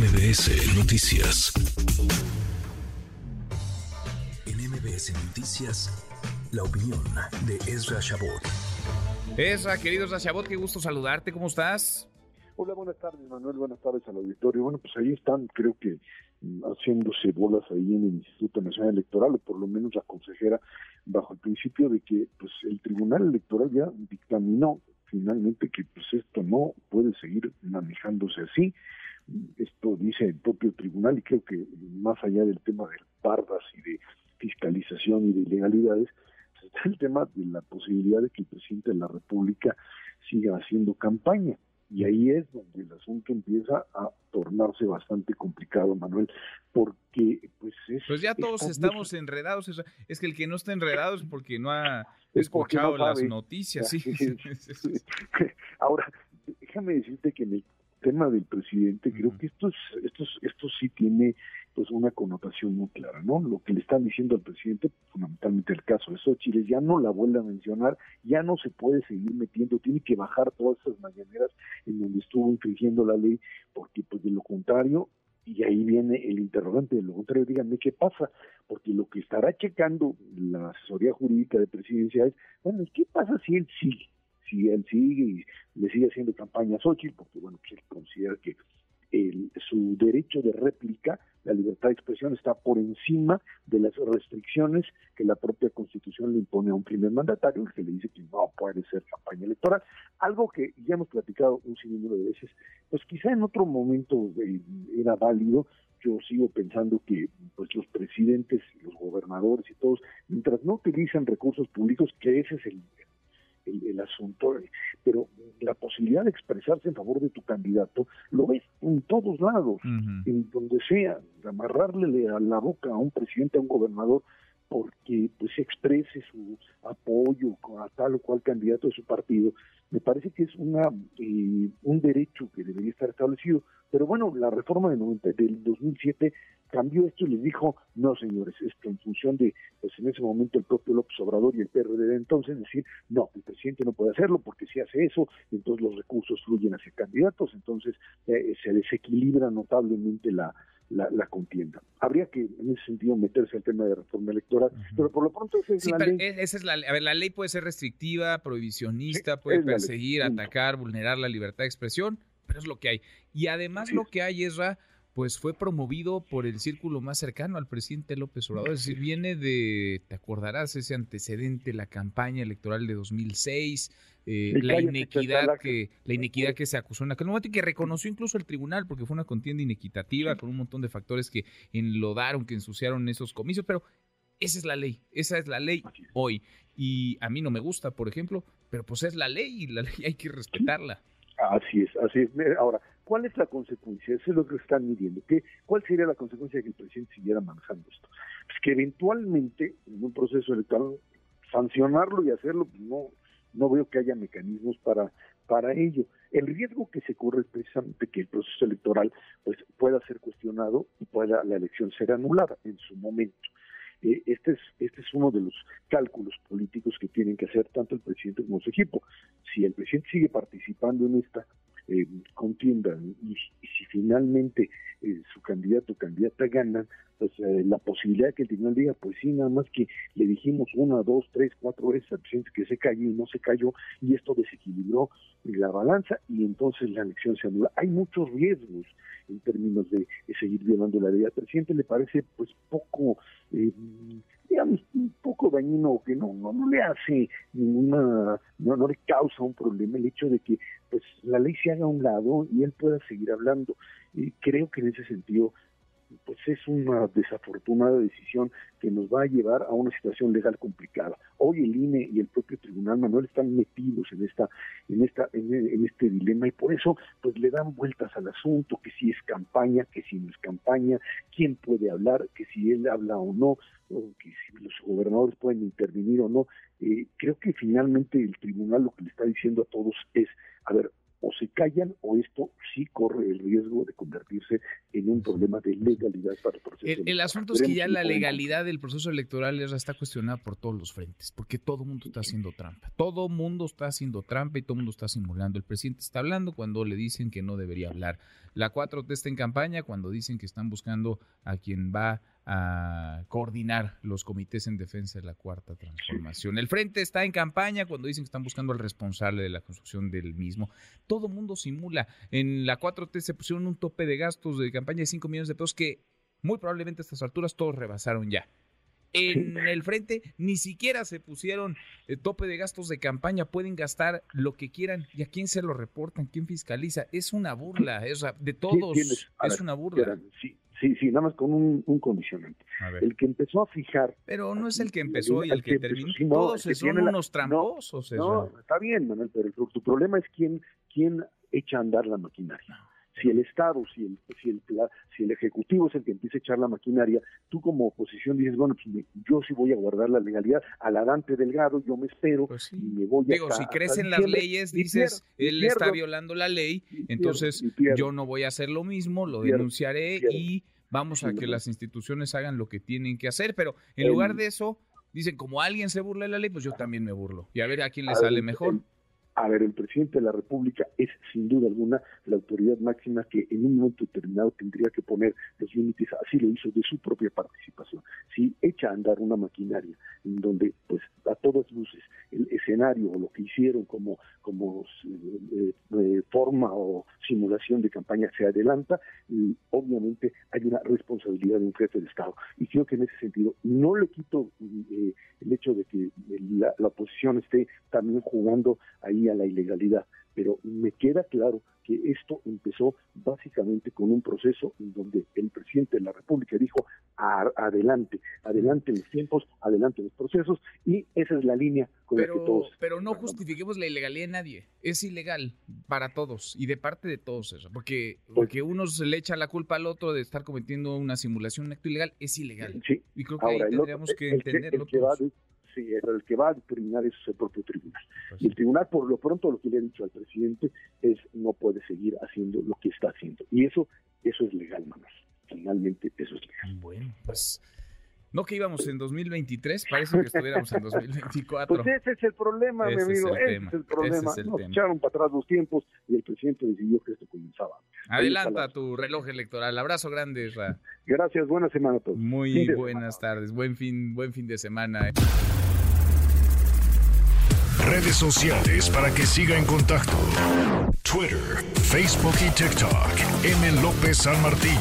MBS Noticias. En MBS Noticias, la opinión de Ezra Shabot. Ezra, querido Ezra Shabot, qué gusto saludarte, ¿cómo estás? Hola, buenas tardes, Manuel, buenas tardes al auditorio. Bueno, pues ahí están, creo que mm, haciéndose bolas ahí en el Instituto Nacional Electoral, o por lo menos la consejera, bajo el principio de que pues el Tribunal Electoral ya dictaminó finalmente que pues esto no puede seguir manejándose así. Esto dice el propio tribunal y creo que más allá del tema de pardas y de fiscalización y de ilegalidades, está el tema de la posibilidad de que el presidente de la República siga haciendo campaña. Y ahí es donde el asunto empieza a tornarse bastante complicado, Manuel, porque pues es... Pues ya todos estamos enredados, es, que el que no está enredado es porque no ha escuchado las noticias, sí. Ahora, déjame decirte que en el tema del presidente, creo que esto, es, esto, esto sí tiene pues una connotación muy clara, ¿no? Lo que le están diciendo al presidente, fundamentalmente el caso de Xochitl, ya no la vuelve a mencionar, ya no se puede seguir metiendo, tiene que bajar todas esas mañaneras en donde estuvo infringiendo la ley, porque pues de lo contrario, y ahí viene el interrogante, de lo contrario, díganme qué pasa, porque lo que estará checando la asesoría jurídica de presidencia es, bueno, ¿qué pasa si él sigue? Si él sigue y le sigue haciendo campaña a Xochitl, porque bueno, pues él considera que el, su derecho de réplica, la libertad de expresión, está por encima de las restricciones que la propia Constitución le impone a un primer mandatario, que le dice que no puede ser campaña electoral. Algo que ya hemos platicado un sinnúmero de veces, pues quizá en otro momento eh, era válido, yo sigo pensando que pues los presidentes, los gobernadores y todos, mientras no utilizan recursos públicos, que ese es el, el, asunto, pero la posibilidad de expresarse en favor de tu candidato lo ves en todos lados, en donde sea, amarrarle a la boca a un presidente, a un gobernador, porque pues exprese su apoyo a tal o cual candidato de su partido, me parece que es una eh, un derecho que debería estar establecido. Pero bueno, la reforma de 90, del 2007 cambió esto y les dijo, no señores, esto en función de, pues en ese momento el propio López Obrador y el PRD de entonces decir, no, el presidente no puede hacerlo porque si hace eso, entonces los recursos fluyen hacia candidatos, entonces eh, se desequilibra notablemente la, la, contienda. Habría que, en ese sentido, meterse al tema de reforma electoral, pero por lo pronto esa es la ley. Esa es la, a ver, la ley puede ser restrictiva, prohibicionista, puede perseguir, atacar, vulnerar la libertad de expresión, pero es lo que hay. Y además lo que hay, es pues fue promovido por el círculo más cercano al presidente López Obrador. Es decir, viene de, te acordarás, ese antecedente, la campaña electoral de 2006, eh, la inequidad que la inequidad que se acusó en aquel momento y que reconoció incluso el tribunal porque fue una contienda inequitativa con un montón de factores que enlodaron, que ensuciaron esos comicios, pero esa es la ley, esa es la ley hoy. Y a mí no me gusta, por ejemplo, pero pues es la ley y la ley hay que respetarla. Así es, así es. Ahora, ¿cuál es la consecuencia? Eso es lo que están midiendo. ¿Qué, ¿Cuál sería la consecuencia de que el presidente siguiera manejando esto? Pues que eventualmente, en un proceso electoral, sancionarlo y hacerlo, pues no, no veo que haya mecanismos para, para ello. El riesgo que se corre es precisamente que el proceso electoral pues, pueda ser cuestionado y pueda la elección ser anulada en su momento. Eh, este, es, este es uno de los cálculos políticos que tienen que hacer tanto el presidente como su equipo. Si el presidente sigue participando en esta eh, contienda y, si finalmente eh, su candidato o candidata gana, pues la posibilidad que el tribunal diga, pues sí, nada más que le dijimos una, dos, tres, cuatro veces al presidente que se cayó y no se cayó y esto desequilibró la balanza y entonces la elección se anula. Hay muchos riesgos en términos de, seguir violando la ley. Al presidente le parece pues poco, eh, digamos, un poco dañino, que no, no, no le hace ninguna, no, no le causa un problema el hecho de que pues la ley se haga a un lado y él pueda seguir hablando. Y creo que en ese sentido pues es una desafortunada decisión que nos va a llevar a una situación legal complicada. Hoy el INE y el propio Tribunal Manuel están metidos en esta, en esta, en, este dilema y por eso pues le dan vueltas al asunto, que si es campaña, que si no es campaña, quién puede hablar, que si él habla o no, o que si los gobernadores pueden intervenir o no. Eh, creo que finalmente el tribunal lo que le está diciendo a todos es, a ver, o se callan o esto sí corre el riesgo de convertirse en un problema de legalidad para el proceso. El, asunto es que ya la legalidad del proceso electoral está cuestionada por todos los frentes, porque todo el mundo está haciendo trampa. Todo el mundo está haciendo trampa y todo el mundo está simulando. El presidente está hablando cuando le dicen que no debería hablar. La 4 está en campaña cuando dicen que están buscando a quien va a coordinar los comités en defensa de la cuarta transformación. El frente está en campaña cuando dicen que están buscando al responsable de la construcción del mismo. Todo mundo simula. En la 4T se pusieron un tope de gastos de campaña de 5 millones de pesos que muy probablemente a estas alturas todos rebasaron ya. En el frente ni siquiera se pusieron el eh, tope de gastos de campaña, pueden gastar lo que quieran y a quién se lo reportan, quién fiscaliza. Es una burla, es de todos, es una burla. Sí, Sí, sí, nada más con un, condicionante. El que empezó a fijar. Pero no es el que empezó y el, que, terminó. Todos son unos tramposos. No, está bien, Manuel, pero tu problema es quién, quién echa a andar la maquinaria. Si el Estado, si el, si, el, si el Ejecutivo es el que empieza a echar la maquinaria, tú como oposición dices, bueno, pues yo sí voy a guardar la legalidad. A la Dante Delgado yo me espero pues y me voy a... Digo, si crecen las leyes, dices, él está violando la ley, entonces yo no voy a hacer lo mismo, lo denunciaré y vamos a que las instituciones hagan lo que tienen que hacer, pero en lugar de eso, dicen, como alguien se burla de la ley, pues yo también me burlo. Y a ver a quién le sale mejor. A ver, el presidente de la República es sin duda alguna la autoridad máxima que en un momento determinado tendría que poner los límites, así lo hizo de su propia participación. Si echa a andar una maquinaria en donde, pues, a todas luces, el escenario o lo que hicieron como, como eh, eh, forma o simulación de campaña se adelanta, y obviamente hay una responsabilidad de un jefe de Estado. Y creo que en ese sentido no le quito eh, el hecho de que la, la oposición esté también jugando ahí la ilegalidad, pero me queda claro que esto empezó básicamente con un proceso en donde el presidente de la República dijo adelante, adelante los tiempos, adelante los procesos y esa es la línea con pero, la que todos. Pero no justifiquemos la ilegalidad de nadie, es ilegal para todos y de parte de todos eso, porque pues porque uno se le echa la culpa al otro de estar cometiendo una simulación, un acto ilegal, es ilegal. Sí. Y creo que ahí tendríamos que entenderlo todos sí, el que va a determinar eso es el propio tribunal. Pues y el tribunal, por lo pronto, lo que le ha dicho al presidente es no puede seguir haciendo lo que está haciendo. Y eso, eso es legal, manos. Finalmente, eso es legal. Bueno, pues no que íbamos en 2023, parece que estuviéramos en 2024. Pues ese es el problema, mi amigo, ese es el problema. Nos echaron para atrás los tiempos y el presidente decidió que esto comenzaba. Adelanta tu reloj electoral. Abrazo grande, Ra. Gracias, buena semana a todos. Muy buenas tardes, buen fin, buen fin de semana. Redes sociales para que siga en contacto: Twitter, Facebook y TikTok. M. López San Martín.